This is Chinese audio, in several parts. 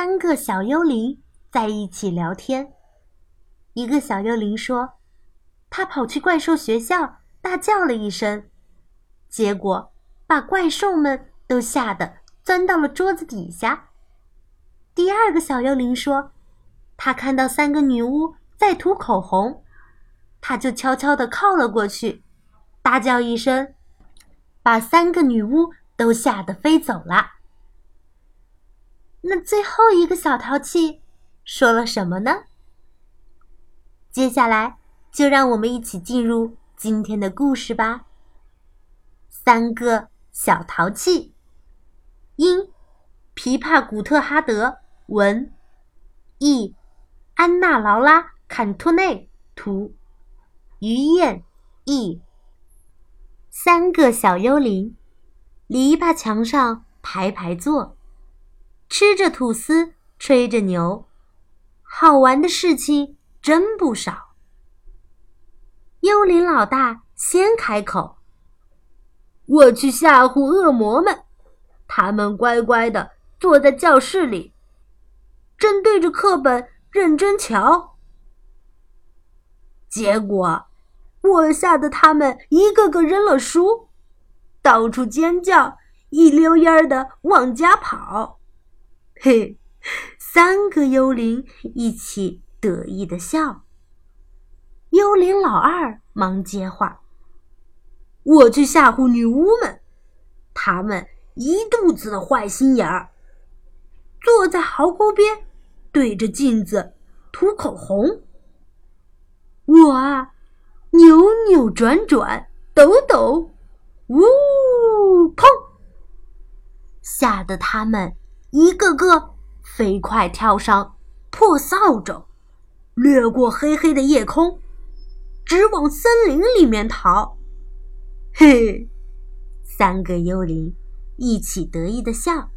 三个小幽灵在一起聊天。一个小幽灵说：“他跑去怪兽学校，大叫了一声，结果把怪兽们都吓得钻到了桌子底下。”第二个小幽灵说：“他看到三个女巫在涂口红，他就悄悄地靠了过去，大叫一声，把三个女巫都吓得飞走了。”那最后一个小淘气说了什么呢？接下来就让我们一起进入今天的故事吧。三个小淘气，因皮帕古特哈德文，译安娜劳拉坎托内图，于燕译。三个小幽灵，篱笆墙上排排坐，吃着吐司，吹着牛，好玩的事情。真不少。幽灵老大先开口：“我去吓唬恶魔们，他们乖乖的坐在教室里，正对着课本认真瞧。结果，我吓得他们一个个扔了书，到处尖叫，一溜烟儿的往家跑。嘿，三个幽灵一起。”得意的笑。幽灵老二忙接话：“我去吓唬女巫们，他们一肚子的坏心眼儿，坐在壕沟边，对着镜子涂口红。我啊，扭扭转转，抖抖，呜，砰！吓得他们一个个飞快跳上破扫帚。”掠过黑黑的夜空，直往森林里面逃。嘿，三个幽灵一起得意的笑。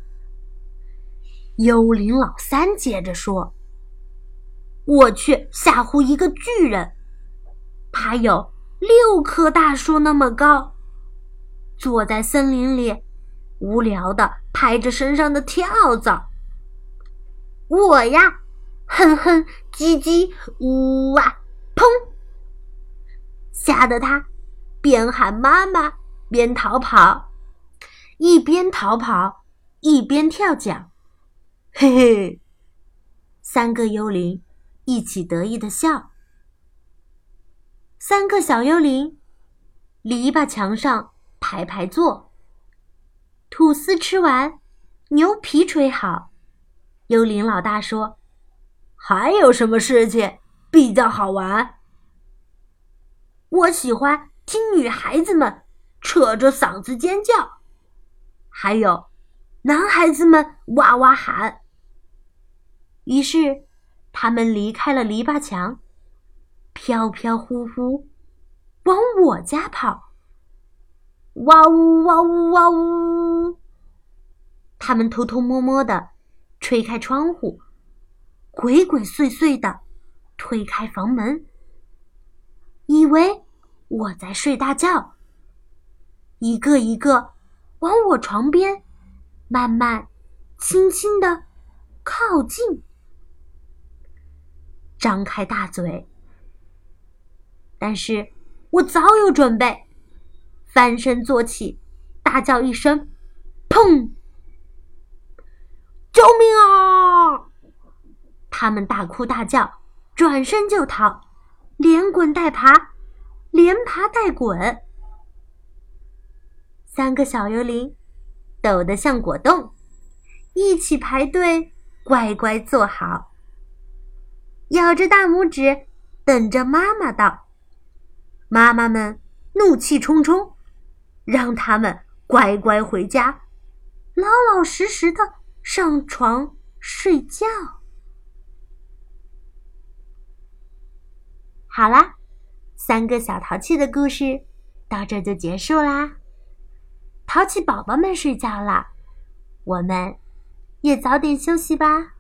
幽灵老三接着说：“我去吓唬一个巨人，他有六棵大树那么高，坐在森林里，无聊的拍着身上的跳蚤。我呀。”哼哼，唧唧，呜啊，砰！吓得他边喊妈妈边逃跑，一边逃跑一边跳脚，嘿嘿！三个幽灵一起得意的笑。三个小幽灵，篱笆墙上排排坐。吐司吃完，牛皮吹好。幽灵老大说。还有什么事情比较好玩？我喜欢听女孩子们扯着嗓子尖叫，还有男孩子们哇哇喊。于是，他们离开了篱笆墙，飘飘忽忽往我家跑。哇呜哇呜哇呜！他们偷偷摸摸的吹开窗户。鬼鬼祟祟的推开房门，以为我在睡大觉。一个一个往我床边慢慢、轻轻的靠近，张开大嘴。但是我早有准备，翻身坐起，大叫一声：“砰！救命啊！”他们大哭大叫，转身就逃，连滚带爬，连爬带滚。三个小幽灵抖得像果冻，一起排队，乖乖坐好，咬着大拇指，等着妈妈到。妈妈们怒气冲冲，让他们乖乖回家，老老实实的上床睡觉。好啦，三个小淘气的故事到这就结束啦。淘气宝宝们睡觉了，我们也早点休息吧。